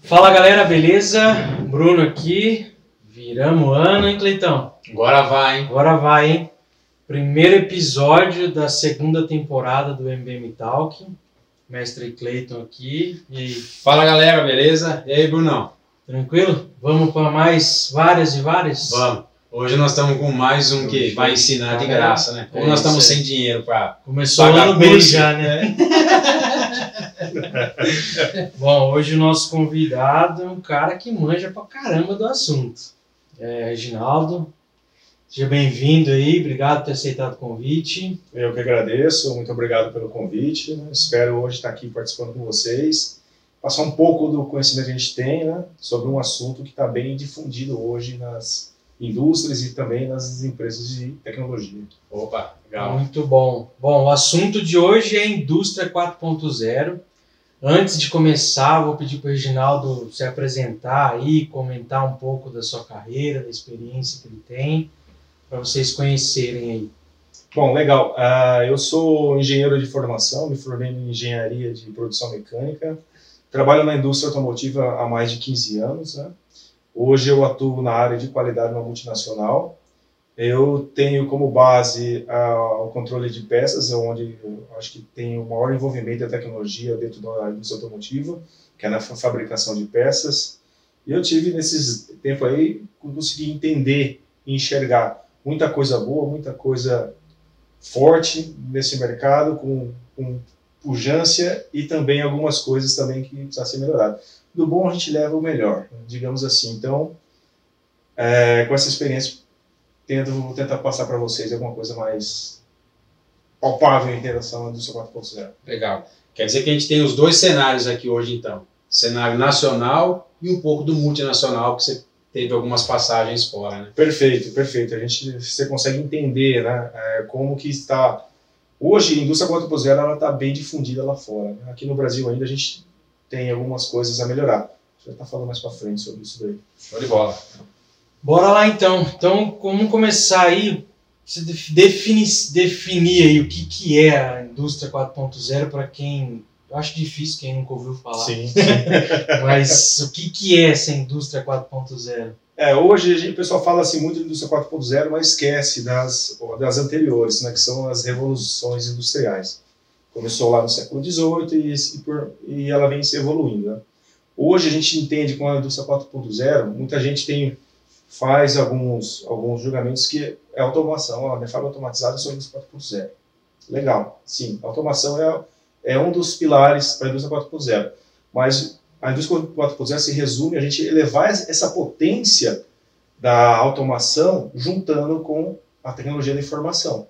Fala galera, beleza? Bruno aqui. Viramos ano, hein, Cleitão? Agora vai, hein? Agora vai, hein? Primeiro episódio da segunda temporada do MBM Talk. Mestre Cleiton aqui. E aí, Fala galera, beleza? E aí, Brunão? tranquilo? Vamos para mais várias e várias? Vamos. Hoje nós estamos com mais um que vai ensinar de graça, né? Como É nós estamos isso aí. sem dinheiro para Começou o Pagar ano bem curso. já, né? Bom, hoje o nosso convidado é um cara que manja pra caramba do assunto. É, Reginaldo, seja bem-vindo aí, obrigado por ter aceitado o convite. Eu que agradeço, muito obrigado pelo convite. né? Espero hoje estar aqui participando com vocês, passar um pouco do conhecimento que a gente tem né, sobre um assunto que está bem difundido hoje nas indústrias e também nas empresas de tecnologia. Opa, legal. Muito bom. Bom, o assunto de hoje é Indústria 4.0. Antes de começar, vou pedir para o Reginaldo se apresentar aí, comentar um pouco da sua carreira, da experiência que ele tem, para vocês conhecerem aí. Bom, legal. Ah, eu sou engenheiro de formação, me formei em engenharia de produção mecânica. Trabalho na indústria automotiva há mais de 15 anos. Né? Hoje eu atuo na área de qualidade numa multinacional. Eu tenho como base o controle de peças, onde eu acho que tem o maior envolvimento da tecnologia dentro da indústria automotiva, que é na fa- fabricação de peças. E eu tive nesses tempo aí consegui entender e enxergar muita coisa boa, muita coisa forte nesse mercado, com, com pujança e também algumas coisas também que precisam ser melhoradas. Do bom a gente leva o melhor, digamos assim. Então, é, com essa experiência, tento, vou tentar passar para vocês alguma coisa mais palpável em relação à indústria 4.0. Legal. Quer dizer que a gente tem os dois cenários aqui hoje, então. Cenário nacional e um pouco do multinacional, que você teve algumas passagens fora, né? Perfeito, perfeito. A gente, você consegue entender, né, é, como que está... Hoje, a indústria 4.0 ela está bem difundida lá fora. né? Aqui no Brasil ainda a gente tem algumas coisas a melhorar. A gente vai estar falando mais para frente sobre isso daí. Show de bola. Bora lá então. Então, vamos começar aí. Você def- define, definir aí o que, que é a indústria 4.0 para quem. Eu acho difícil quem nunca ouviu falar. Sim. Mas o que, que é essa indústria 4.0? É, hoje a gente- o pessoal fala assim muito de indústria 4.0, mas esquece das, das anteriores, né, que são as revoluções industriais. Começou lá no século XVIII e, e, e ela vem se evoluindo. Né? Hoje a gente entende com a indústria 4.0, muita gente tem faz alguns alguns julgamentos que é automação, ó, minha fábrica automatizada é só indústria 4.0. Legal, sim, automação é, é um dos pilares para a indústria 4.0, mas a indústria 4.0 se resume a gente elevar essa potência da automação juntando com a tecnologia da informação.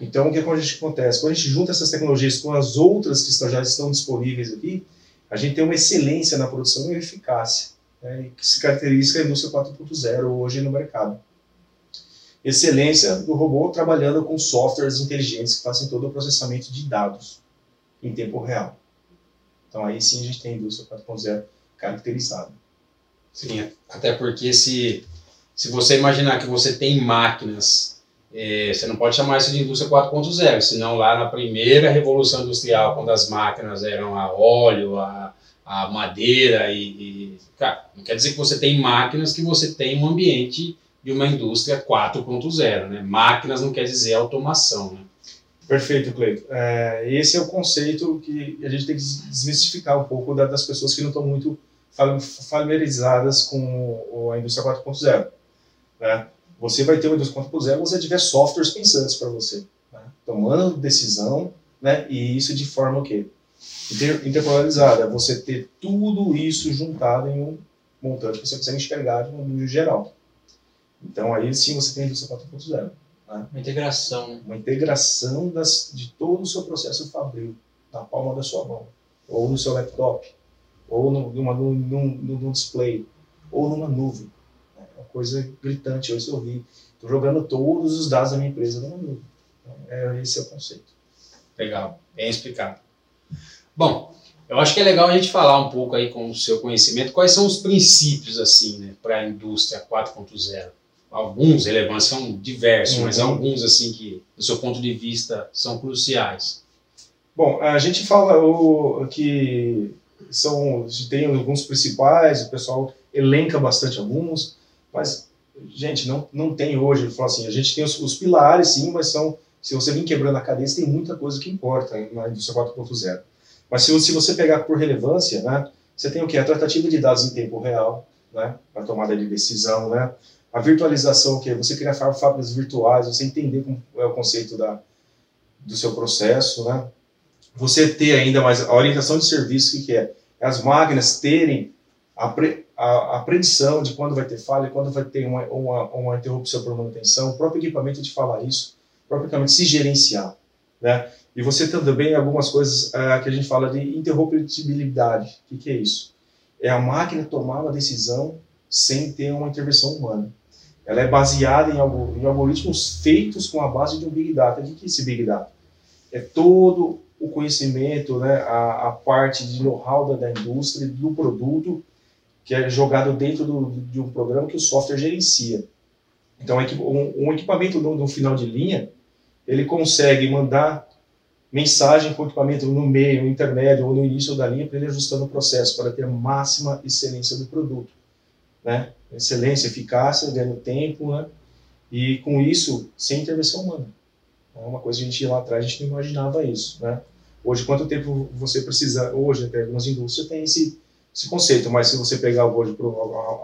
Então, o que, é acontece? Quando a gente junta essas tecnologias com as outras que já estão disponíveis aqui, a gente tem uma excelência na produção e eficácia, né, que se caracteriza a indústria 4.0 hoje no mercado. Excelência do robô trabalhando com softwares inteligentes que fazem todo o processamento de dados em tempo real. Então, aí sim a gente tem a indústria 4.0 caracterizada. Sim, até porque se, se você imaginar que você tem máquinas, eh, você não pode chamar isso de indústria 4.0, senão lá na primeira revolução industrial, quando as máquinas eram a óleo, a, a madeira e, e- Cara, não quer dizer que você tem máquinas que você tem um ambiente de uma indústria 4.0, né? Máquinas não quer dizer automação, né? Perfeito, Cleito. É, esse é o conceito que a gente tem que desmistificar um pouco da- das pessoas que não estão muito fam- familiarizadas com a indústria 4.0. Né? Você vai ter uma indústria 4.0 se você tiver softwares pensantes para você, né? tomando decisão, né? e isso de forma o quê? Inter interpolarizada, você ter tudo isso juntado em um montante que você consegue enxergar de um nível geral. Então aí sim você tem a indústria 4.0 Uma integração. né? uma integração das, de todo o seu processo fabril na palma da sua mão, ou no seu laptop, ou no, numa, num, num, num display, ou numa nuvem. Coisa gritante. Hoje eu vi, estou jogando todos os dados da minha empresa numa nuvem. Então, é, esse é o conceito. Legal, bem explicado. Bom, eu acho que é legal a gente falar um pouco aí com o seu conhecimento, quais são os princípios assim, né, para a indústria 4.0. alguns relevantes, são diversos, Uhum. mas alguns assim que, do seu ponto de vista, são cruciais. Bom, a gente fala o, que são tem alguns principais, o pessoal elenca bastante alguns, mas gente não, não tem hoje. Fala assim, a gente tem os, os pilares, sim, mas são se você vir quebrando a cadeia, tem muita coisa que importa na indústria 4.0. Mas se, se você pegar por relevância, né, você tem o que a tratativa de dados em tempo real, né, a tomada de decisão, né, a virtualização, que é você criar fá- fábricas virtuais, você entender como é o conceito da, do seu processo, né, você ter ainda mais a orientação de serviço, o que, que é? É as máquinas terem a, pre, a, a predição de quando vai ter falha, quando vai ter uma, uma, uma interrupção por manutenção, o próprio equipamento te fala isso, equipamento se gerenciar, né? E você também algumas coisas ah, que a gente fala de interruptibilidade. O que, que é isso? É a máquina tomar uma decisão sem ter uma intervenção humana. Ela é baseada em, em algoritmos feitos com a base de um Big Data. O que, que é esse Big Data? É todo o conhecimento, né, a, a parte de know-how da, da indústria, do produto, que é jogado dentro do, de um programa que o software gerencia. Então, um, equipamento no, no final de linha, ele consegue mandar mensagem para o equipamento no meio, no intermédio ou no início da linha para ele ajustando o processo, para ter a máxima excelência do produto. Né? Excelência, eficácia, ganhando tempo, né? e com isso, sem intervenção humana. É uma coisa que a gente lá atrás a gente não imaginava isso. Né? Hoje, quanto tempo você precisa, hoje até algumas indústrias tem esse, esse conceito, mas se você pegar hoje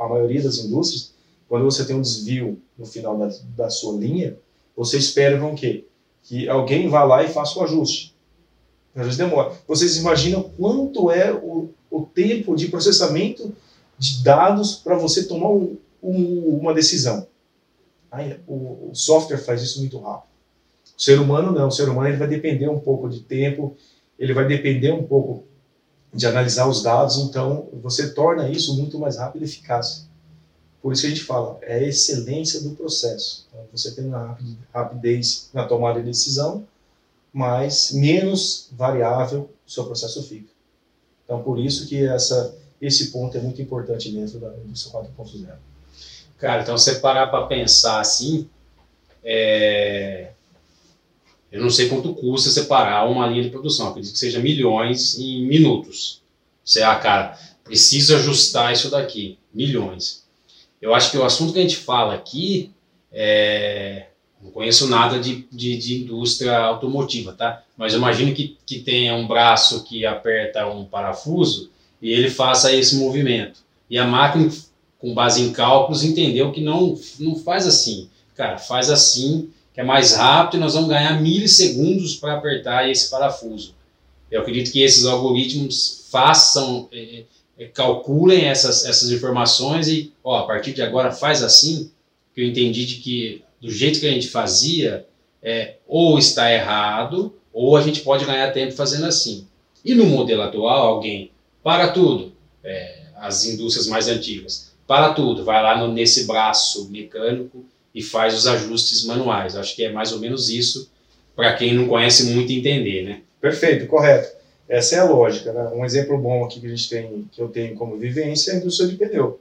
a, maioria das indústrias, quando você tem um desvio no final da, da sua linha, você espera o quê? Que alguém vá lá e faça o ajuste. Vezes demora. Vocês imaginam quanto é o, o tempo de processamento de dados para você tomar um, um, uma decisão? Aí, o, o software faz isso muito rápido. O ser humano não. O ser humano ele vai depender um pouco de tempo, ele vai depender um pouco de analisar os dados, então você torna isso muito mais rápido e eficaz. Por isso que a gente fala, é a excelência do processo. Então, você tem uma rapi- rapidez na tomada de decisão, mas menos variável o seu processo fica. Então, por isso que essa, esse ponto é muito importante dentro da indústria 4.0. Cara, então você parar para pensar assim, é, eu não sei quanto custa separar uma linha de produção, acredito que seja milhões em minutos. Você, ah, cara, preciso ajustar isso daqui, milhões. Eu acho que o assunto que a gente fala aqui, é, não conheço nada de, de, de indústria automotiva, tá? Mas eu imagino que, que tenha um braço que aperta um parafuso e ele faça esse movimento. E a máquina com base em cálculos, entendeu que não, não faz assim. Cara, faz assim, que é mais rápido e nós vamos ganhar milissegundos para apertar esse parafuso. Eu acredito que esses algoritmos façam, eh, eh, calculem essas, essas informações e, ó, a partir de agora faz assim, que eu entendi de que do jeito que a gente fazia, é, ou está errado, ou a gente pode ganhar tempo fazendo assim. E no modelo atual, alguém para tudo, é, as indústrias mais antigas, para tudo, vai lá no, nesse braço mecânico e faz os ajustes manuais. Acho que é mais ou menos isso para quem não conhece muito entender, né? Perfeito, correto. Essa é a lógica. Né? Um exemplo bom aqui que a gente tem, que eu tenho como vivência, é a indústria de pneu.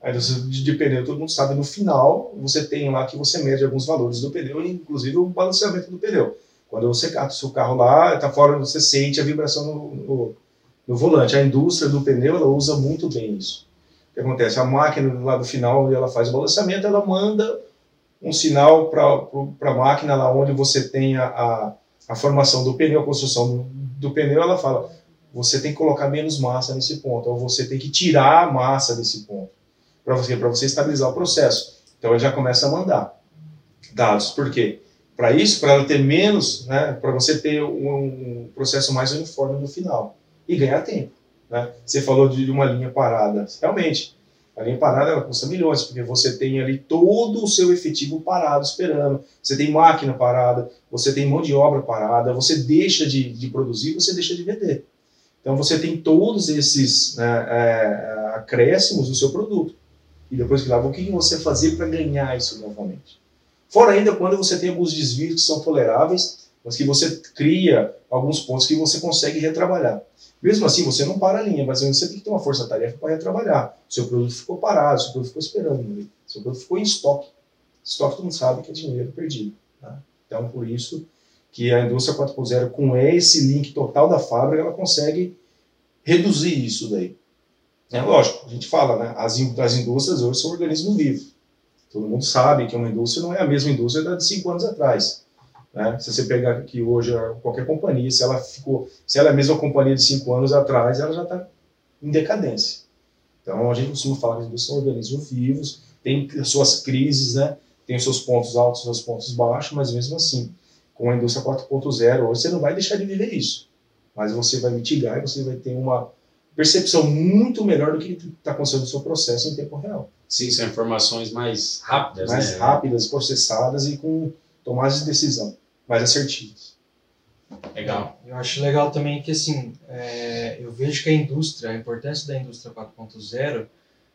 A indústria de, pneu, todo mundo sabe, no final, você tem lá que você mede alguns valores do pneu, inclusive o balanceamento do pneu. Quando você cata o seu carro lá, está fora, você sente a vibração no, no, no volante. A indústria do pneu, ela usa muito bem isso. O que acontece? A máquina lá do final, ela faz o balanceamento, ela manda um sinal para a máquina lá onde você tem a, a, a, formação do pneu, a construção do, pneu, ela fala, você tem que colocar menos massa nesse ponto, ou você tem que tirar a massa desse ponto, para você, você estabilizar o processo. Então ele já começa a mandar dados. Por quê? Para isso, para ela ter menos, né, para você ter um, um, processo mais uniforme no final e ganhar tempo. Né? Você falou de uma linha parada. Realmente, a linha parada ela custa milhões, porque você tem ali todo o seu efetivo parado esperando. Você tem máquina parada, você tem mão de obra parada, você deixa de, de produzir, você deixa de vender. Então você tem todos esses né, é, acréscimos no seu produto. E depois que lá, o que você fazer para ganhar isso novamente? Fora ainda quando você tem alguns desvios que são toleráveis, mas que você cria alguns pontos que você consegue retrabalhar. Mesmo assim, você não para a linha, mas você tem que ter uma força-tarefa para retrabalhar. Seu produto ficou parado, seu produto ficou esperando, seu produto ficou em estoque. estoque todo mundo sabe que é dinheiro perdido. Tá? Então, por isso que a indústria 4.0, com esse link total da fábrica, ela consegue reduzir isso daí. É lógico, a gente fala, né? As, as indústrias hoje são organismos vivos. Todo mundo sabe que uma indústria não é a mesma indústria da de cinco anos atrás. Né? Se você pegar aqui hoje qualquer companhia, se ela ficou, se ela é a mesma companhia de cinco anos atrás, ela já está em decadência. Então a gente costuma falar que indústrias são organismos vivos, tem suas crises, né? Tem os seus pontos altos, os seus pontos baixos, mas mesmo assim, com a indústria 4.0, você não vai deixar de viver isso, mas você vai mitigar e você vai ter uma percepção muito melhor do que está acontecendo no seu processo em tempo real. Sim, são informações mais rápidas. Mais né? rápidas, processadas e com tomadas de decisão mais assertivas. Legal. Eu acho legal também que, assim, é, eu vejo que a indústria, a importância da indústria 4.0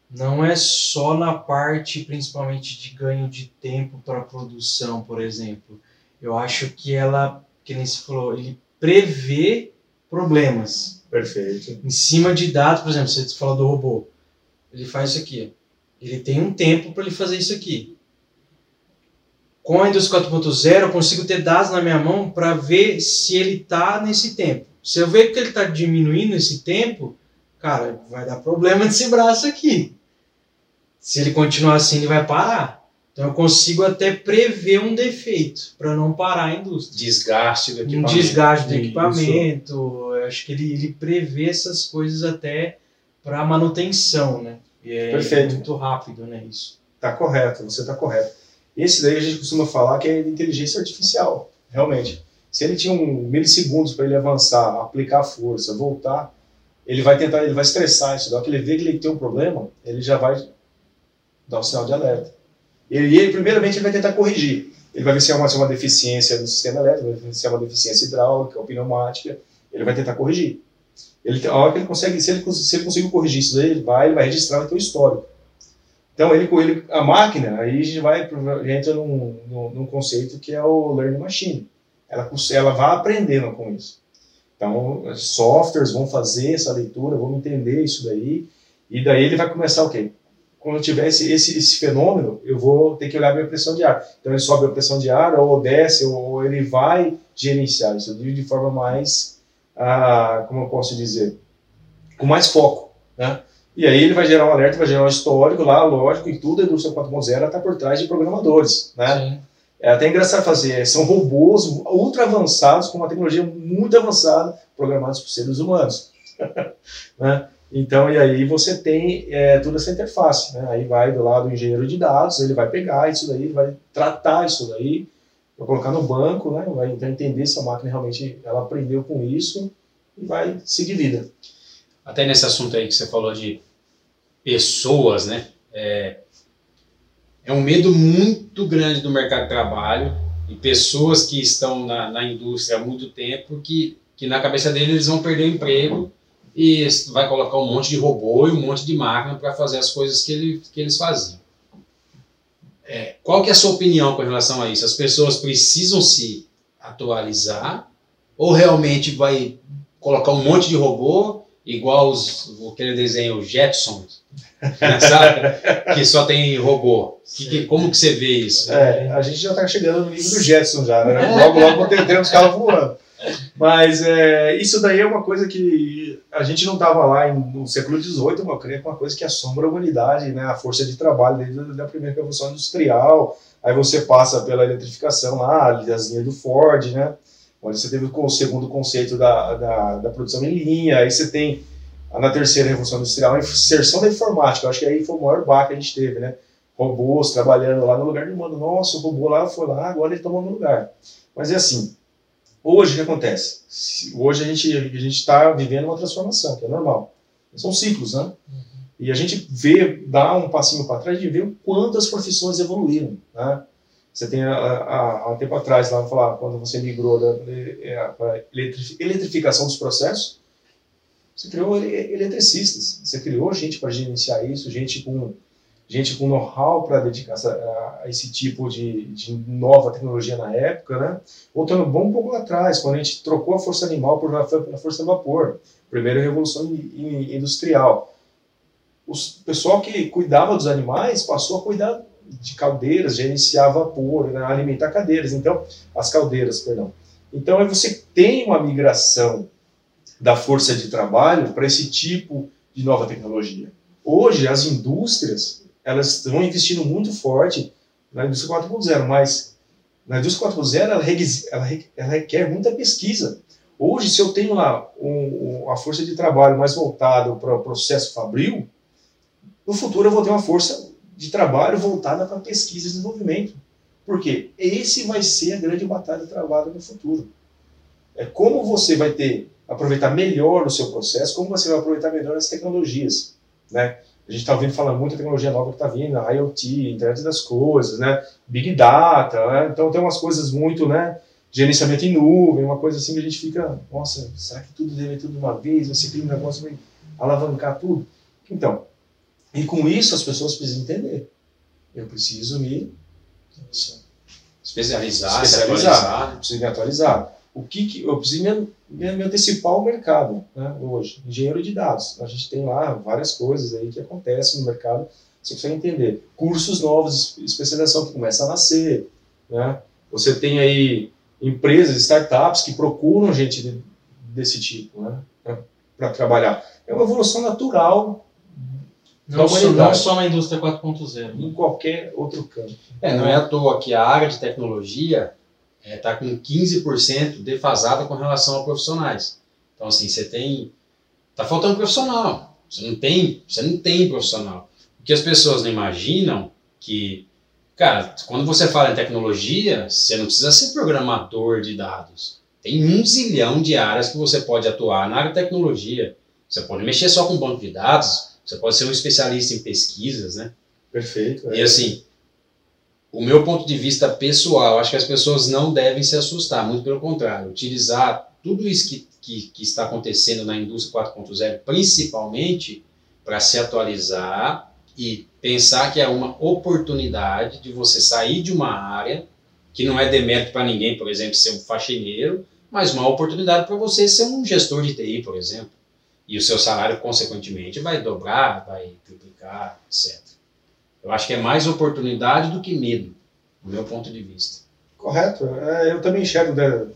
não é só na parte, principalmente, de ganho de tempo para produção, por exemplo. Eu acho que ela, que nem se falou, ele prevê problemas. Perfeito. Em cima de dados, por exemplo, você falou do robô. Ele faz isso aqui. Ele tem um tempo para ele fazer isso aqui. Com a indústria 4.0, eu consigo ter dados na minha mão para ver se ele está nesse tempo. Se eu ver que ele está diminuindo esse tempo, cara, vai dar problema nesse braço aqui. Se ele continuar assim, ele vai parar. Então eu consigo até prever um defeito para não parar a indústria. Desgaste do Um equipamento. desgaste do equipamento. Eu acho que ele, ele prevê essas coisas até para manutenção, né? E é Perfeito. muito rápido, né? Isso. Tá correto, você tá correto. Esse daí a gente costuma falar que é inteligência artificial, realmente. Se ele tinha um milissegundos para ele avançar, aplicar força, voltar, ele vai tentar, ele vai estressar isso. Na que ele vê que ele tem um problema, ele já vai dar um sinal de alerta. Ele, ele, primeiramente, ele vai tentar corrigir. Ele vai ver se é uma, se é uma deficiência no sistema elétrico, vai ver se é uma deficiência hidráulica ou pneumática. Ele vai tentar corrigir. Ele, a hora que ele consegue, se ele, se ele conseguir corrigir isso daí, ele vai, ele vai registrar o histórico. Então, ele, ele, a máquina, aí a gente vai, pro- entra num, num, num conceito que é o Learning Machine. Ela, ela vai aprendendo com isso. Então, softwares vão fazer essa leitura, vão entender isso daí, e daí ele vai começar o quê? Quando eu tiver esse, esse, esse fenômeno, eu vou ter que olhar a minha pressão de ar. Então, ele sobe a pressão de ar, ou desce, ou ele vai gerenciar isso de forma mais, ah, como eu posso dizer, com mais foco, né? E aí ele vai gerar um alerta, vai gerar um histórico lá, lógico, e tudo a indústria 4.0 está por trás de programadores, né? Sim. É até engraçado fazer, são robôs ultra avançados, com uma tecnologia muito avançada, programados por seres humanos. né? Então, e aí você tem é, toda essa interface, né? Aí vai do lado do engenheiro de dados, ele vai pegar isso daí, vai tratar isso daí, vai colocar no banco, né? Vai entender se a máquina realmente ela aprendeu com isso e vai seguir vida. Até nesse assunto aí que você falou de pessoas, né? É, é um medo muito grande do mercado de trabalho e pessoas que estão na, na indústria há muito tempo que, que na cabeça deles eles vão perder o emprego e vai colocar um monte de robô e um monte de máquina para fazer as coisas que, ele, que eles faziam. É, qual que é a sua opinião com relação a isso? As pessoas precisam se atualizar ou realmente vai colocar um monte de robô igual os, aquele desenho Jetsons, né, sabe? que só tem robô. Que, que- como que você vê isso? É, a gente já está chegando no nível do Jetson já, né? Logo, logo teremos carro voando. Mas é, isso daí é uma coisa que a gente não estava lá em- no século XVIII, mas eu creio que é uma coisa que assombra a humanidade, né? A força de trabalho desde a primeira revolução industrial. Aí você passa pela eletrificação lá, as linhas do Ford, né? Onde você teve o segundo conceito da, da, da produção em linha. Aí você tem na terceira revolução industrial a inserção da informática. Eu acho que aí foi o maior baque que a gente teve, né? robôs trabalhando lá no lugar de mano. Nossa, o robô lá foi lá, agora ele tomou meu lugar. Mas é assim, hoje o que acontece? Hoje a gente a gente está vivendo uma transformação, que é normal. São ciclos, né? E a gente vê, dá um passinho para trás de ver o quanto as profissões evoluíram, né? Você tem, há- um tempo atrás, lá, falar, quando você migrou da para eletrificação dos processos, você criou ele- eletricistas, você criou gente para gerenciar isso, gente com gente com know-how para dedicar a, esse tipo de, de nova tecnologia na época, né? Voltando bom um pouco lá atrás, quando a gente trocou a força animal por a for- a força a vapor, primeira revolução in- in- industrial. O pessoal que cuidava dos animais passou a cuidar de caldeiras, gerenciar vapor, né, alimentar cadeiras. Então, as caldeiras, perdão. Então, aí você tem uma migração da força de trabalho para esse tipo de nova tecnologia. Hoje, as indústrias elas estão investindo muito forte na indústria 4.0, mas na indústria 4.0 ela, ela, requer muita pesquisa. Hoje, se eu tenho lá um, a força de trabalho mais voltada para o processo fabril, no futuro eu vou ter uma força de trabalho voltada para pesquisa e desenvolvimento. Por quê? Esse vai ser a grande batalha travada no futuro. É como você vai ter aproveitar melhor o seu processo, como você vai aproveitar melhor as tecnologias, né? A gente está ouvindo falar muito tecnologia nova que está vindo, a IoT, internet das coisas, né? Big Data, né? Então tem umas coisas muito, né? Gerenciamento em nuvem, uma coisa assim que a gente fica, nossa, será que tudo deve tudo de uma vez? Vai ser aquele negócio vai alavancar tudo? Então, e com isso as pessoas precisam entender. Eu preciso me especializar, especializar, preciso me atualizar o que, que eu preciso me, me, me antecipar ao mercado né, hoje. Engenheiro de dados. A gente tem lá várias coisas aí que acontecem no mercado, você consegue entender. Cursos novos, especialização que começa a nascer. Né? Você tem aí empresas, startups que procuram gente de, desse tipo né, para trabalhar. É uma evolução natural não, só, não só na indústria 4.0. Em qualquer outro campo. É, não é à toa que a área de tecnologia está é, tá com 15% defasada com relação a profissionais. Então, assim, você tem. Está faltando profissional. Você não tem, você não tem profissional. O que as pessoas não imaginam que, cara, quando você fala em tecnologia, você não precisa ser programador de dados. Tem um zilhão de áreas que você pode atuar na área de tecnologia. Você pode mexer só com banco de dados, você pode ser um especialista em pesquisas, né? Perfeito. É. E assim, o meu ponto de vista pessoal, acho que as pessoas não devem se assustar, muito pelo contrário, utilizar tudo isso que, que, que está acontecendo na indústria 4.0, principalmente para se atualizar e pensar que é uma oportunidade de você sair de uma área que não é demérito para ninguém, por exemplo, ser um faxineiro, mas uma oportunidade para você ser um gestor de TI, por exemplo. E o seu salário, consequentemente, vai dobrar, vai triplicar, etc. Eu acho que é mais oportunidade do que medo, do meu ponto de vista. Correto. É, eu também enxergo de,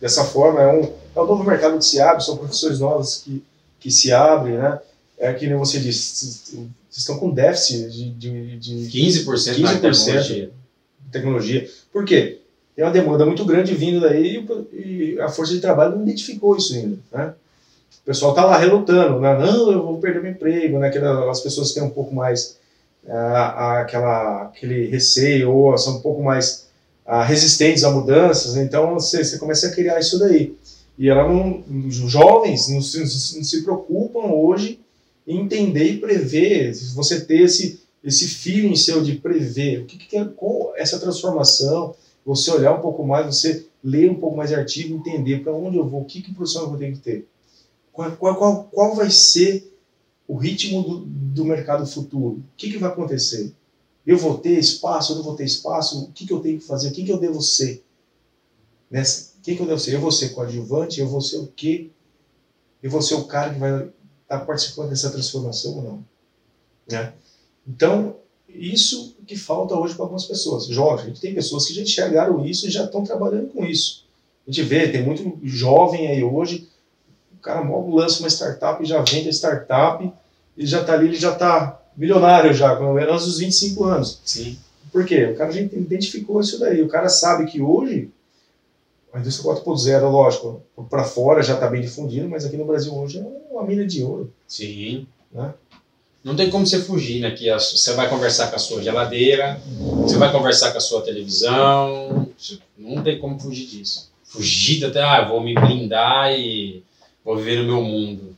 dessa forma. É um, é um novo mercado que se abre, são profissões novas que, que se abrem, né? É que nem você disse, vocês estão com déficit de, de, de 15%, 15 na tecnologia. De tecnologia. Por quê? Tem uma demanda muito grande vindo daí e a força de trabalho não identificou isso ainda, né? O pessoal está lá relutando, né? não, eu vou perder meu emprego, né? as pessoas têm um pouco mais aquela, aquele receio ou são um pouco mais resistentes a mudanças, então você, você começa a criar isso daí. E ela não, os jovens não se, não se preocupam hoje em entender e prever, você ter esse, esse feeling seu de prever o que, que é qual essa transformação, você olhar um pouco mais, você ler um pouco mais de artigo, entender para onde eu vou, o que, que profissão eu vou ter que ter. Qual, qual, qual, vai ser o ritmo do, do mercado futuro. O que, que vai acontecer? Eu vou ter espaço, eu não vou ter espaço? O que, que eu tenho que fazer? O que, eu devo ser? Nessa, que, eu devo ser? Eu vou ser coadjuvante? Eu vou ser o quê? Eu vou ser o cara que vai estar tá participando dessa transformação ou não? Né? Então, isso que falta hoje para algumas pessoas. Jovens, a gente tem pessoas que já enxergaram isso e já estão trabalhando com isso. A gente vê, tem muito jovem aí hoje o cara logo lança uma startup e já vende a startup, ele já está ali, ele já está milionário já, com menos dos 25 anos. Sim. Por quê? O cara já identificou isso daí. O cara sabe que hoje, a indústria 4.0, lógico, para fora já está bem difundido, mas aqui no Brasil hoje é uma mina de ouro. Sim. Né? Não tem como você fugir, né? Que você vai conversar com a sua geladeira, você vai conversar com a sua televisão, não tem como fugir disso. Fugir até, ah, vou me blindar e vou viver no meu mundo.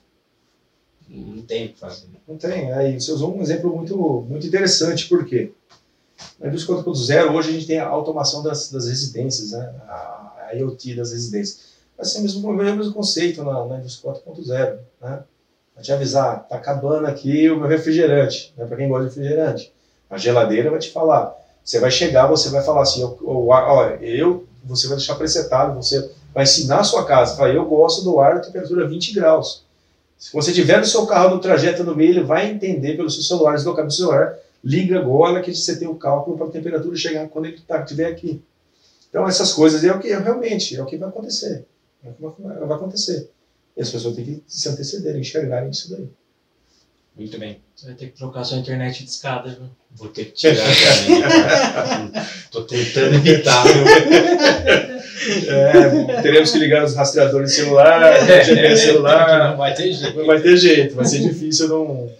Não tem o que fazer. Não tem. Aí você usou um exemplo muito, muito interessante, por quê? Na indústria 4.0, hoje a gente tem a automação das, das residências, né? a, a IoT das residências. Vai ser o mesmo, o mesmo conceito na, na indústria 4.0. Né? Vai te avisar, tá acabando aqui o meu refrigerante, né? para quem gosta de refrigerante. A geladeira vai te falar. Você vai chegar, você vai falar assim, olha, eu, você vai deixar presetado, você vai ensinar a sua casa. Fala, eu gosto do ar a temperatura 20 graus. Se você tiver no seu carro no trajeto no meio, ele vai entender pelo seu celular, deslocar do celular, liga agora que você tem o cálculo para a temperatura chegar quando ele tá, estiver aqui. Então, essas coisas é o que é, realmente é o que vai acontecer. É o que vai, vai acontecer. E as pessoas têm que se antecederem, enxergarem isso daí. Muito bem. Você vai ter que trocar sua internet de escada, viu? Vou ter que tirar. Tô tentando evitar, viu? É, teremos que ligar os rastreadores de celular, GPS celular. Não vai ter jeito. Não vai ter jeito, vai ser difícil não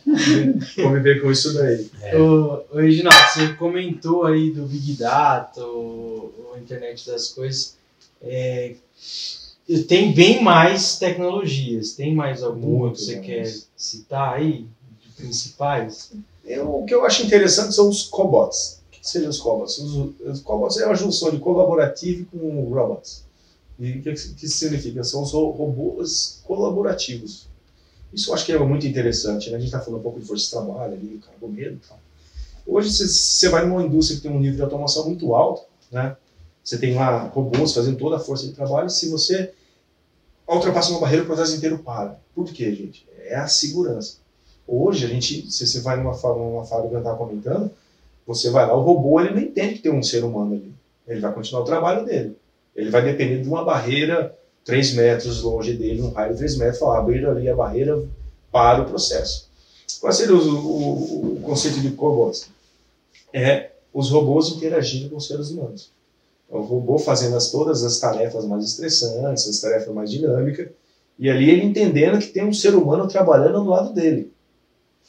conviver com isso daí. É. Ô, Reginaldo, você comentou aí do Big Data, o, o internet das coisas. É, tem bem mais tecnologias. Tem mais alguma Muito que você quer citar aí? De principais? Eu, o que eu acho interessante são os cobots. Seriam os cobots? Os, os cobots é uma junção de colaborativo com robots. E o que, que significa? São os ro- robôs colaborativos. Isso eu acho que é muito interessante. Né? A gente está falando um pouco de força de trabalho ali, carboneiro e tal. Hoje, você vai numa indústria que tem um nível de automação muito alto, né? você tem lá robôs fazendo toda a força de trabalho, se você ultrapassa uma barreira, o processo inteiro para. Por quê, gente? É a segurança. Hoje, a gente, se você vai numa, numa fábrica que eu estava comentando, você vai lá, o robô ele não entende que tem um ser humano ali. Ele vai continuar o trabalho dele. Ele vai depender de uma barreira 3 metros longe dele, um raio de 3 metros, falar, abrir ali a barreira para o processo. Qual seria o, o- o conceito de cobots? É os robôs interagindo com os seres humanos. É O robô fazendo as, todas as tarefas mais estressantes, as tarefas mais dinâmicas, e ali ele entendendo que tem um ser humano trabalhando do lado dele.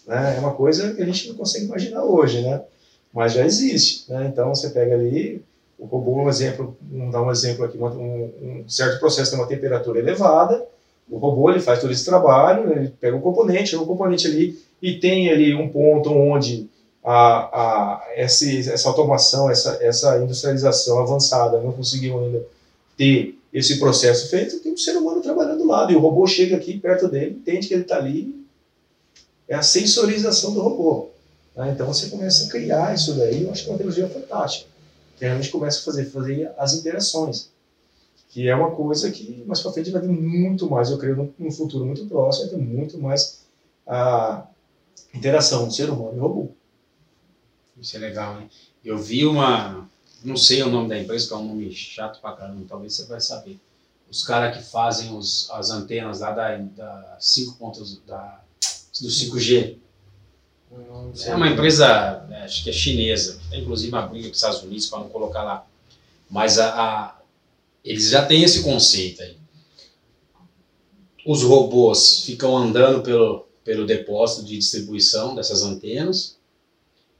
Né? É uma coisa que a gente não consegue imaginar hoje, né? Mas já existe. Né? Então você pega ali, o robô, um exemplo, vamos dar um exemplo aqui, um, um certo processo tem uma temperatura elevada, o robô ele faz todo esse trabalho, ele pega o componente, chega o componente ali e tem ali um ponto onde a, a, essa automação, essa, essa industrialização avançada não conseguiu ainda ter esse processo feito, tem um ser humano trabalhando do lado, e o robô chega aqui perto dele, entende que ele está ali, é a sensorização do robô. Né? Então você começa a criar isso daí, eu acho que é uma tecnologia fantástica, que realmente começa a fazer, fazer as interações, que é uma coisa que mais para frente vai ter muito mais, eu creio, num- futuro muito próximo, vai ter muito mais a interação ser humano e robô. Isso é legal, hein? Eu vi uma. Não sei o nome da empresa, que é um nome chato pra caramba, talvez você vai saber. Os caras que fazem os, as antenas lá da, da 5 pontos da, do 5G. É uma empresa, é, acho que é chinesa, que tem inclusive uma briga com os Estados Unidos para não colocar lá. Mas a, a- eles já têm esse conceito aí. Os robôs ficam andando pelo, pelo depósito de distribuição dessas antenas,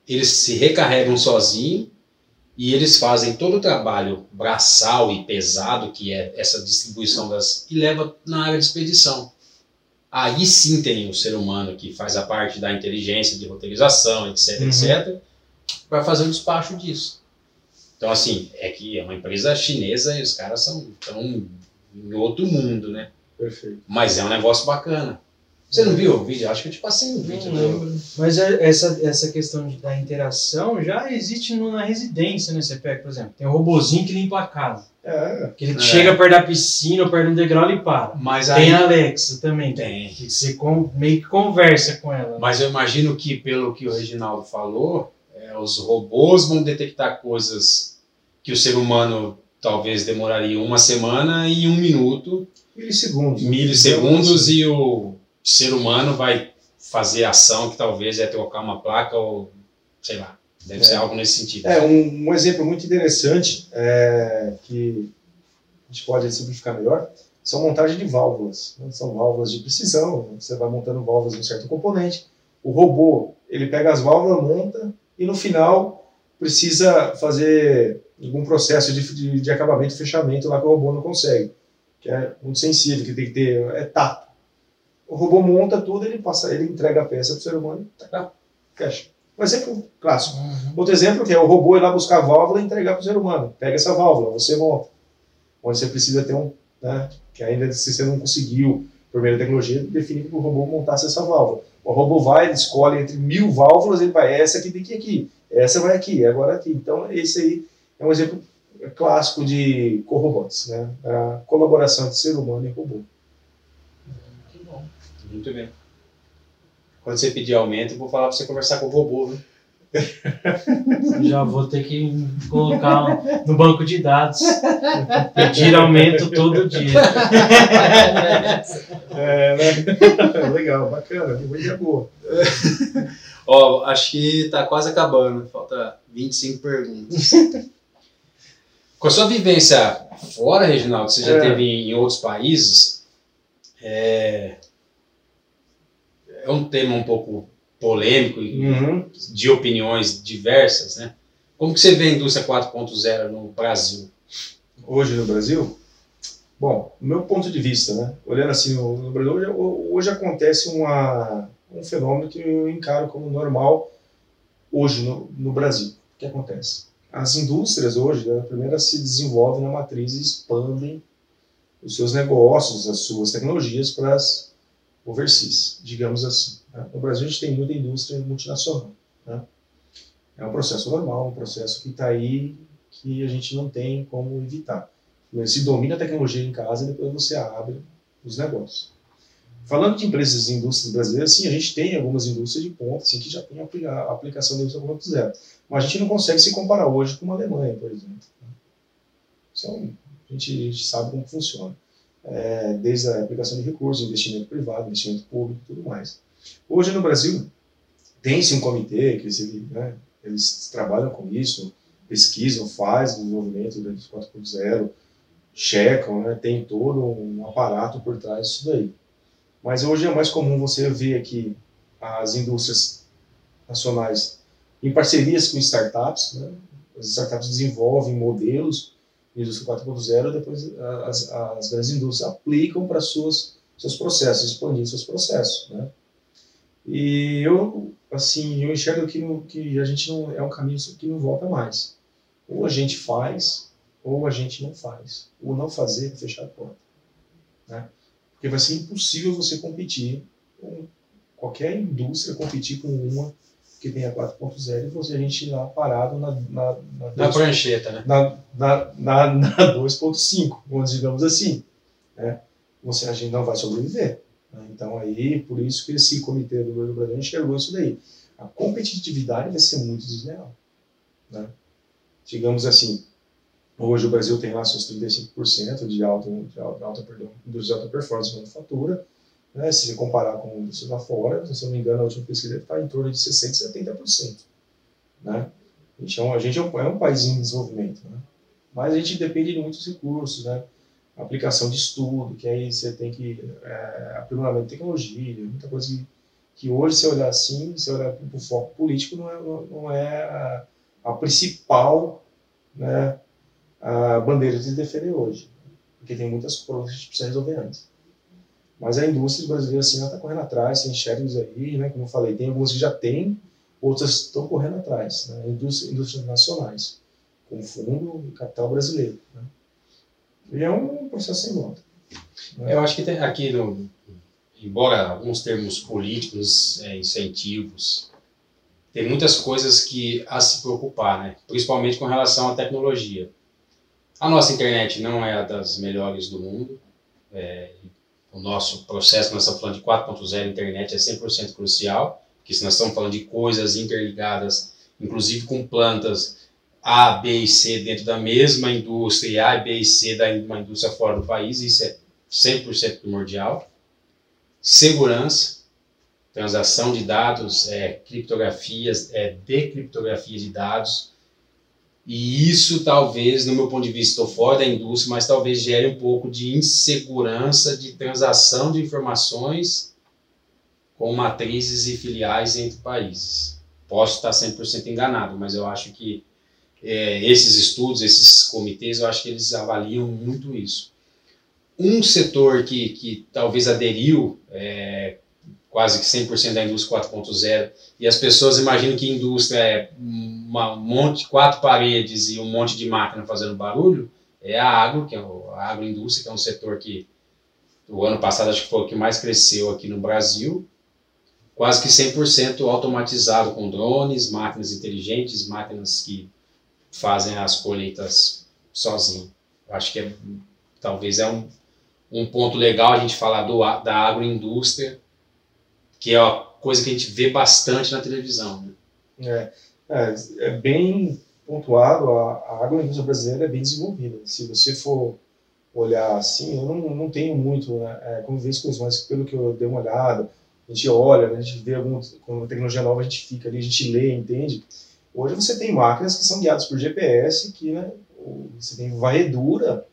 eles se recarregam sozinhos e eles fazem todo o trabalho braçal e pesado que é essa distribuição das e leva na área de expedição. Aí sim tem o ser humano que faz a parte da inteligência de roteirização, etc, Uhum. etc, para fazer o despacho disso. Então assim, é que é uma empresa chinesa e os caras são tão em outro mundo, né? Perfeito. Mas é um negócio bacana. Você não viu o vídeo? Acho que eu te passei um vídeo. Não lembro. Mas é- essa, essa questão da interação já existe no- na residência, né? Você pega, por exemplo, tem um robozinho que limpa a casa. É, Que ele É. chega perto da piscina ou perto do degrau e para. Mas aí Tem a Alexa também. Tem. Que você com- meio que conversa com ela. né? Mas eu imagino que, pelo que o Reginaldo falou, é, os robôs vão detectar coisas que o ser humano talvez demoraria uma semana e um minuto, milissegundos. milissegundos, e o ser humano vai fazer ação que talvez é trocar uma placa ou sei lá. Deve É. ser algo nesse sentido. É, um, um exemplo muito interessante é, que a gente pode simplificar melhor são montagem de válvulas. né? São válvulas de precisão, você vai montando válvulas em um certo componente. O robô, ele pega as válvulas, monta e no final precisa fazer algum processo de, de, de acabamento fechamento lá que o robô não consegue, que é muito sensível, que tem que ter é tato. O robô monta tudo, ele passa, ele entrega a peça para o ser humano e tá, fecha. Um exemplo clássico. Uhum. Outro exemplo que é o robô ir lá buscar a válvula e entregar para o ser humano. Pega essa válvula, você monta. Onde você precisa ter um, né, que ainda se você não conseguiu, por meio da tecnologia, definir que o robô montasse essa válvula. O robô vai, ele escolhe entre mil válvulas, ele vai, essa aqui tem que ir aqui, essa vai aqui, agora aqui. Então, esse aí é um exemplo clássico de co-robots, né? A colaboração entre ser humano e robô. Muito bem. Quando você pedir aumento, eu vou falar para você conversar com o robô, viu? Já vou ter que colocar no banco de dados. Pedir aumento todo dia. É, né? Legal, bacana, que ideia boa. Ó, acho que tá quase acabando. Falta 25 perguntas. Com a sua vivência fora, Reginaldo, você já É. teve em outros países, é... é um tema um pouco polêmico Uhum. de opiniões diversas, né? Como que você vê a indústria 4.0 no Brasil? Hoje no Brasil, bom, do meu ponto de vista, né? Olhando assim no, no Brasil, hoje, hoje acontece uma, um fenômeno que eu encaro como normal hoje no, no Brasil. O que acontece? As indústrias hoje, né, primeiro se desenvolvem na matriz e expandem os seus negócios, as suas tecnologias para as overseas, digamos assim. né? No Brasil a gente tem muita indústria multinacional. Né? É um processo normal, um processo que está aí que a gente não tem como evitar. Se domina a tecnologia em casa, depois você abre os negócios. Falando de empresas e indústrias brasileiras, sim, a gente tem algumas indústrias de ponta assim, que já tem a aplicação da indústria 4.0. Mas a gente não consegue se comparar hoje com uma Alemanha, por exemplo. né? É a, gente, a gente sabe como funciona. É, desde a aplicação de recursos, investimento privado, investimento público e tudo mais. Hoje no Brasil, tem-se um comitê que se, né, eles trabalham com isso, pesquisam, fazem desenvolvimento da indústria 4.0, checam, né, tem todo um aparato por trás disso daí. Mas hoje é mais comum você ver aqui as indústrias nacionais em parcerias com startups, né? as startups desenvolvem modelos de indústria 4.0 e depois as, as grandes indústrias aplicam para seus processos, expandindo seus processos, né? E eu, assim, eu enxergo que, que a gente não é um caminho que não volta mais. Ou a gente faz, ou a gente não faz. O não fazer é fechar a porta, né? Porque vai ser impossível você competir com qualquer indústria competir com uma que tenha 4.0 e você a gente lá parado na, na, na, Na prancheta, né? na, na, na, na 2.5, vamos digamos assim, né? Você, a gente não vai sobreviver. né? Então aí, por isso que esse comitê do governo brasileiro enxergou isso daí. A competitividade vai ser muito desleal. Né? Digamos assim, hoje o Brasil tem lá seus 35% de alta, de alta, alta perdão, de alta performance de manufatura, né? se comparar com indústria lá fora, se eu não me engano, a última pesquisa está em torno de 60%, 70%. Né? Então, a gente é um, é um país em desenvolvimento, né? mas a gente depende de muitos recursos, né? aplicação de estudo, que aí você tem que é, aprimoramento de tecnologia, muita coisa que, que hoje, se olhar assim, se olhar para o foco político, não é, não é a, a principal né, a bandeira de defender hoje, porque tem muitas coisas que a gente precisa resolver antes. Mas a indústria brasileira, assim, ela está correndo atrás, enxerga isso aí, né? Como eu falei, tem algumas que já tem, outras estão correndo atrás, né? Indústria, indústrias nacionais, com fundo e capital brasileiro. Né? E é um processo sem volta. Eu acho que tem aqui, no, embora alguns termos políticos, é, incentivos, tem muitas coisas que a se preocupar, né? principalmente com relação à tecnologia. A nossa internet não é a das melhores do mundo. É, o nosso processo, nós estamos falando de 4.0, internet é 100% crucial, porque se nós estamos falando de coisas interligadas, inclusive com plantas A, B e C dentro da mesma indústria, e A, B e C da uma indústria fora do país, isso é 100% primordial. Segurança, transação de dados, é, criptografias, é, decriptografia de dados. E isso talvez, no meu ponto de vista, estou fora da indústria, mas talvez gere um pouco de insegurança de transação de informações com matrizes e filiais entre países. Posso estar 100% enganado, mas eu acho que é, esses estudos, esses comitês, eu acho que eles avaliam muito isso. Um setor que, que talvez aderiu é, quase que 100% da indústria 4.0 e as pessoas imaginam que indústria é um monte, quatro paredes e um monte de máquina fazendo barulho, é a agro, que é a agroindústria, que é um setor que o ano passado acho que foi o que mais cresceu aqui no Brasil, quase que 100% automatizado com drones, máquinas inteligentes, máquinas que fazem as colheitas sozinho. Acho que é, talvez é um, um ponto legal a gente falar do, da agroindústria, que é uma coisa que a gente vê bastante na televisão. Né? É. É, é bem pontuado, a, a agroindústria brasileira é bem desenvolvida. Se você for olhar assim, eu não, não tenho muito né, é, convivência com isso, mas pelo que eu dei uma olhada, a gente olha, né, a gente vê alguma tecnologia nova, a gente fica ali, a gente lê, entende. Hoje você tem máquinas que são guiadas por GPS, que né, você tem varredura,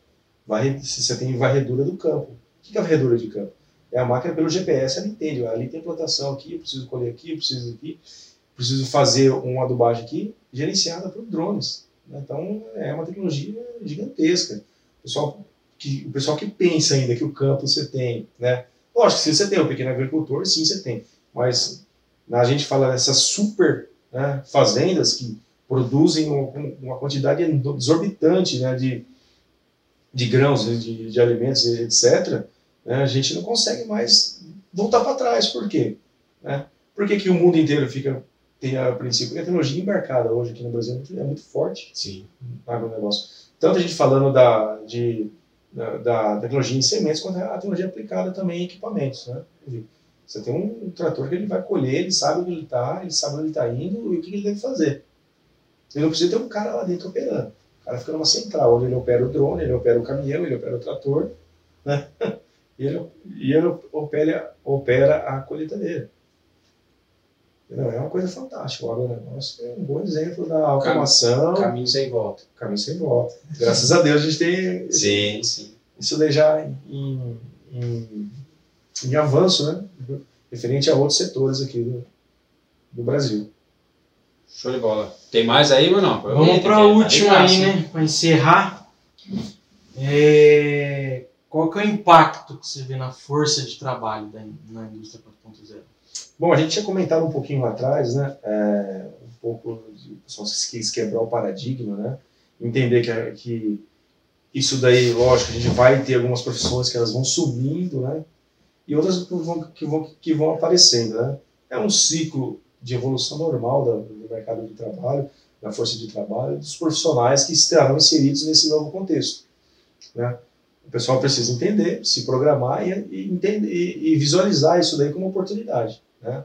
varre, você tem varredura do campo. O que é varredura de campo? É a máquina pelo GPS, ela entende, ali tem plantação aqui, eu preciso colher aqui, preciso aqui, preciso fazer uma adubagem aqui, gerenciada por drones. Né? Então é uma tecnologia gigantesca. O pessoal que, o pessoal que pensa ainda que o campo você tem, né? Lógico, se você tem um pequeno agricultor, sim, você tem. Mas a gente fala dessas super né, fazendas que produzem uma quantidade exorbitante né, de, de grãos, de, de alimentos, etc., né, a gente não consegue mais voltar para trás. Por quê? Né? Por que, que o mundo inteiro fica tem a princípio? Porque a tecnologia embarcada hoje aqui no Brasil é muito forte Sim. no agronegócio. Tanto a gente falando da, de da, da tecnologia em sementes, quanto a tecnologia aplicada também em equipamentos. Né? Você tem um, um, trator que ele vai colher, ele sabe onde ele está, ele sabe onde ele está indo e o que ele deve fazer. Ele não precisa ter um cara lá dentro operando. O cara fica numa central, onde ele opera o drone, ele opera o caminhão, ele opera o trator, né? e ele, e ele opera, opera a colheitadeira. Não, é uma coisa fantástica. O agronegócio é um bom exemplo da automação. Caminho sem volta. Caminho sem volta. Graças a Deus a gente tem sim, sim. isso daí já em, em, em, avanço, né? Referente a outros setores aqui do, do Brasil. Show de bola. Tem mais aí ou não? Vamos para a última aí, né? Para encerrar. É... Qual que é o impacto que você vê na força de trabalho da, na indústria 4.0? Bom, a gente tinha comentado um pouquinho atrás, né? É, um pouco de pessoal que quis quebrar o paradigma, né? Entender que, que isso daí, lógico, a gente vai ter algumas profissões que elas vão sumindo, né? E outras que vão, que vão, que vão aparecendo, né? É um ciclo de evolução normal do, do mercado de trabalho, da força de trabalho, dos profissionais que estarão inseridos nesse novo contexto, né? O pessoal precisa entender, se programar e, e, entender, e, e visualizar isso daí como oportunidade. Né?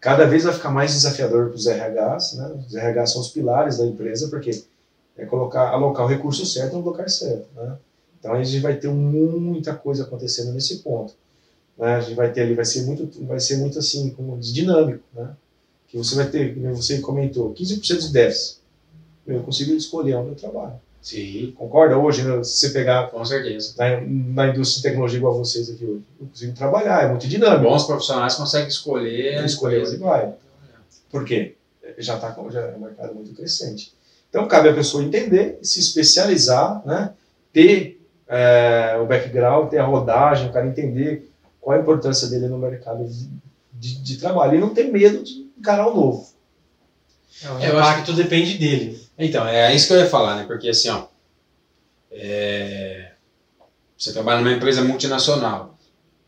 Cada vez vai ficar mais desafiador para os RHs. Né? Os RHs são os pilares da empresa, porque é colocar, alocar o recurso certo no lugar certo. Né? Então a gente vai ter muita coisa acontecendo nesse ponto. Né? A gente vai ter ali, vai ser muito, vai ser muito assim, como dinâmico, né? Que você vai ter, como você comentou, 15% de déficit. Eu consigo escolher onde eu trabalho. Sim. Concorda? Hoje, né, se você pegar. Com certeza. Na, na, indústria de tecnologia igual vocês aqui hoje, eu consigo trabalhar, é muito dinâmico. Bons profissionais conseguem escolher. Escolher onde vai. Por quê? Já está já é um mercado muito crescente. Então, cabe a pessoa entender, se especializar, né, ter é, o background, ter a rodagem, o cara entender qual a importância dele no mercado de, de, de trabalho e não ter medo de encarar o novo. É, o impacto depende dele. Então, é isso que eu ia falar, né? Porque assim, ó, é, você trabalha numa empresa multinacional.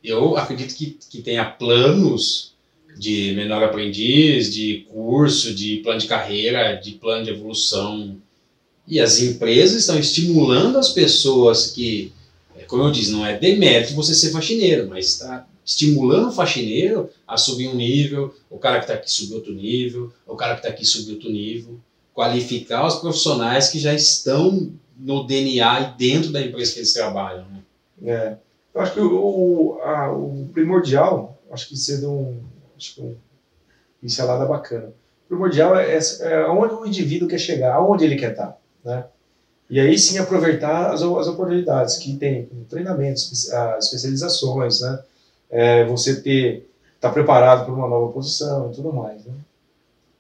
Eu acredito que, que tenha planos de menor aprendiz, de curso, de plano de carreira, de plano de evolução. E as empresas estão estimulando as pessoas que, é, como eu disse, não é demérito você ser faxineiro, mas está estimulando o faxineiro a subir um nível, o cara que está aqui subir outro nível, o cara que está aqui subir outro nível qualificar os profissionais que já estão no DNA e dentro da empresa que eles trabalham. Né? É. Eu acho que o, a, o primordial, acho que você deu um, acho que um pincelada bacana. O primordial é, é onde o indivíduo quer chegar, aonde ele quer estar. Né? E aí sim aproveitar as, as oportunidades que tem, treinamentos, especializações, né? É, você ter estar tá preparado para uma nova posição e tudo mais. Né?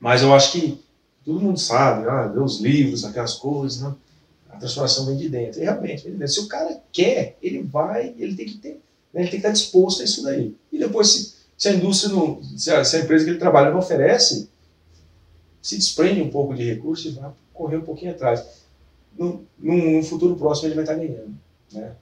Mas eu acho que todo mundo sabe, ah, lê os livros, aquelas coisas, né? A transformação vem de dentro. E realmente, vem de dentro. Se o cara quer, ele vai, ele tem que ter, né? ele tem que estar disposto a isso daí. E depois, se, se a indústria, não, se, a, se a empresa que ele trabalha não oferece, se desprende um pouco de recurso e vai correr um pouquinho atrás. No, no, futuro próximo ele vai estar ganhando. Né?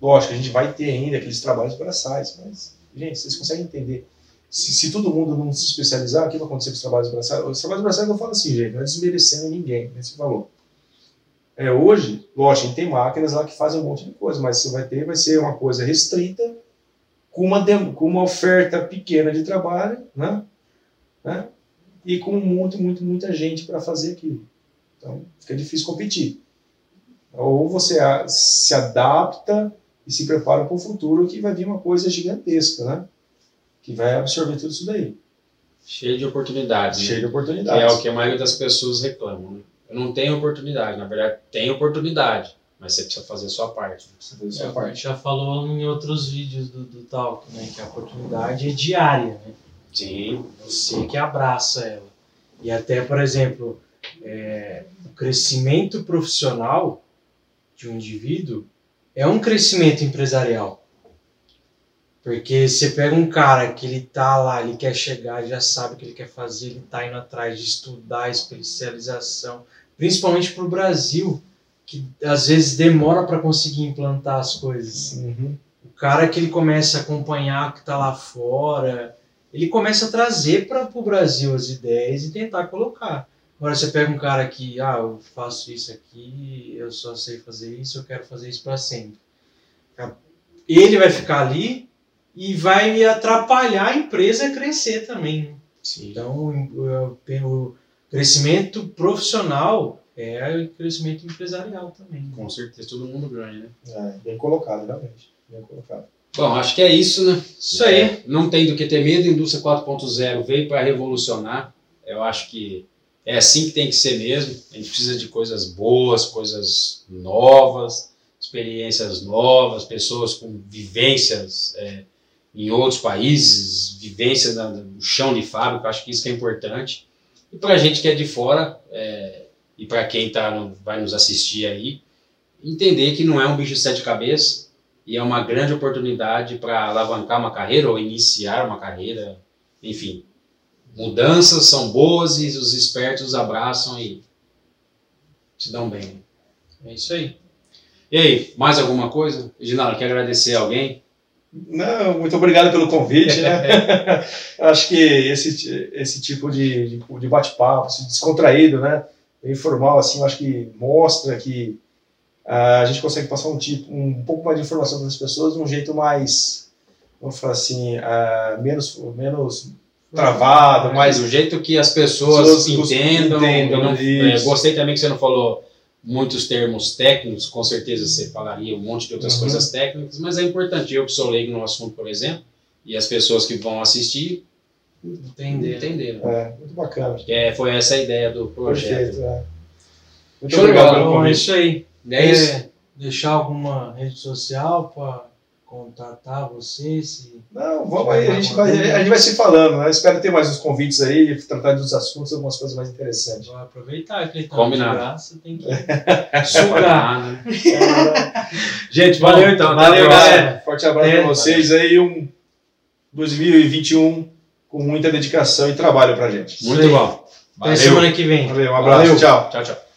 Lógico, a gente vai ter ainda aqueles trabalhos braçais, mas, gente, vocês conseguem entender se, se, todo mundo não se especializar, o que vai acontecer com os trabalhos braçais? Os trabalhos braçais eu falo assim, gente, não é desmerecendo ninguém, nesse valor. É, hoje, lógico, tem máquinas lá que fazem um monte de coisa, mas você vai ter, vai ser uma coisa restrita, com uma, com uma oferta pequena de trabalho, né? né? e com muito, muito, muita gente para fazer aquilo. Então, fica difícil competir. Ou você a- se adapta e se prepara para o futuro que vai vir uma coisa gigantesca, né? Que vai absorver tudo isso daí. Cheio de oportunidades. né? Cheio de Que é oportunidades. o que a maioria das pessoas reclamam. Né? Eu não tenho oportunidade. Na verdade, tem oportunidade, mas você precisa fazer a sua parte. né? Você fez a É, sua a gente parte. já falou em outros vídeos do, do Talk, né? Que a oportunidade é diária, né? Sim. Você que abraça ela. E até, por exemplo, é, o crescimento profissional de um indivíduo é um crescimento empresarial. Porque você pega um cara que ele tá lá, ele quer chegar, já sabe o que ele quer fazer, ele tá indo atrás de estudar, especialização, principalmente para o Brasil, que às vezes demora para conseguir implantar as coisas. Uhum. O cara que ele começa a acompanhar o que está lá fora, ele começa a trazer para o Brasil as ideias e tentar colocar. Agora você pega um cara que, ah, eu faço isso aqui, eu só sei fazer isso, eu quero fazer isso para sempre. Ele vai ficar ali e vai atrapalhar a empresa a crescer também. Sim. Então, o crescimento profissional é o crescimento empresarial também. Com certeza, todo mundo ganha, né? É, bem colocado, realmente. Bem colocado. Bom, acho que é isso, né? Isso aí. É, não tem do que ter medo, a indústria 4.0 veio para revolucionar. Eu acho que é assim que tem que ser mesmo. A gente precisa de coisas boas, coisas novas, experiências novas, pessoas com vivências é, em outros países, vivências na- no chão de fábrica. Acho que isso que é importante. E para a gente que é de fora, é, e para quem tá no- vai nos assistir aí, entender que não é um bicho de sete cabeças, e é uma grande oportunidade para alavancar uma carreira ou iniciar uma carreira, enfim. Mudanças são boas e os espertos abraçam e se dão bem. É isso aí. E aí, mais alguma coisa? Reginaldo, quer agradecer a alguém? Não, muito obrigado pelo convite, né? Acho que esse, esse tipo de, de, de bate-papo, descontraído, né? Informal, assim, acho que mostra que ah, a gente consegue passar um, tipo, um pouco mais de informação para as pessoas de um jeito mais, vamos falar assim, ah, menos, menos travado, mais do jeito que as pessoas Pessoas entendam. entendam, é, gostei também que você não falou muitos termos técnicos, com certeza você falaria um monte de outras Uhum. coisas técnicas, mas é importante. Eu que sou leigo no assunto, por exemplo, e as pessoas que vão assistir Entender. entenderam. É, muito bacana. Que é, foi essa a ideia do projeto. Perfeito. É. Muito Show obrigado pelo Bom, é convite. isso aí. É isso? Quer deixar alguma rede social para contatar você? Se... Não, vamos aí, a gente, vai, a gente vai se falando, né? Espero ter mais uns convites aí, tratar dos assuntos, algumas coisas mais interessantes. Vai aproveitar que ele tá Combinado. de graça, tem que sugar. Né? Gente, Bom, valeu então. até a valeu, galera. Forte abraço É, para vocês aí, um 2021 com muita dedicação e trabalho pra gente. Muito bom. Até semana que vem. Valeu, um abraço, Valeu. tchau. Tchau, tchau.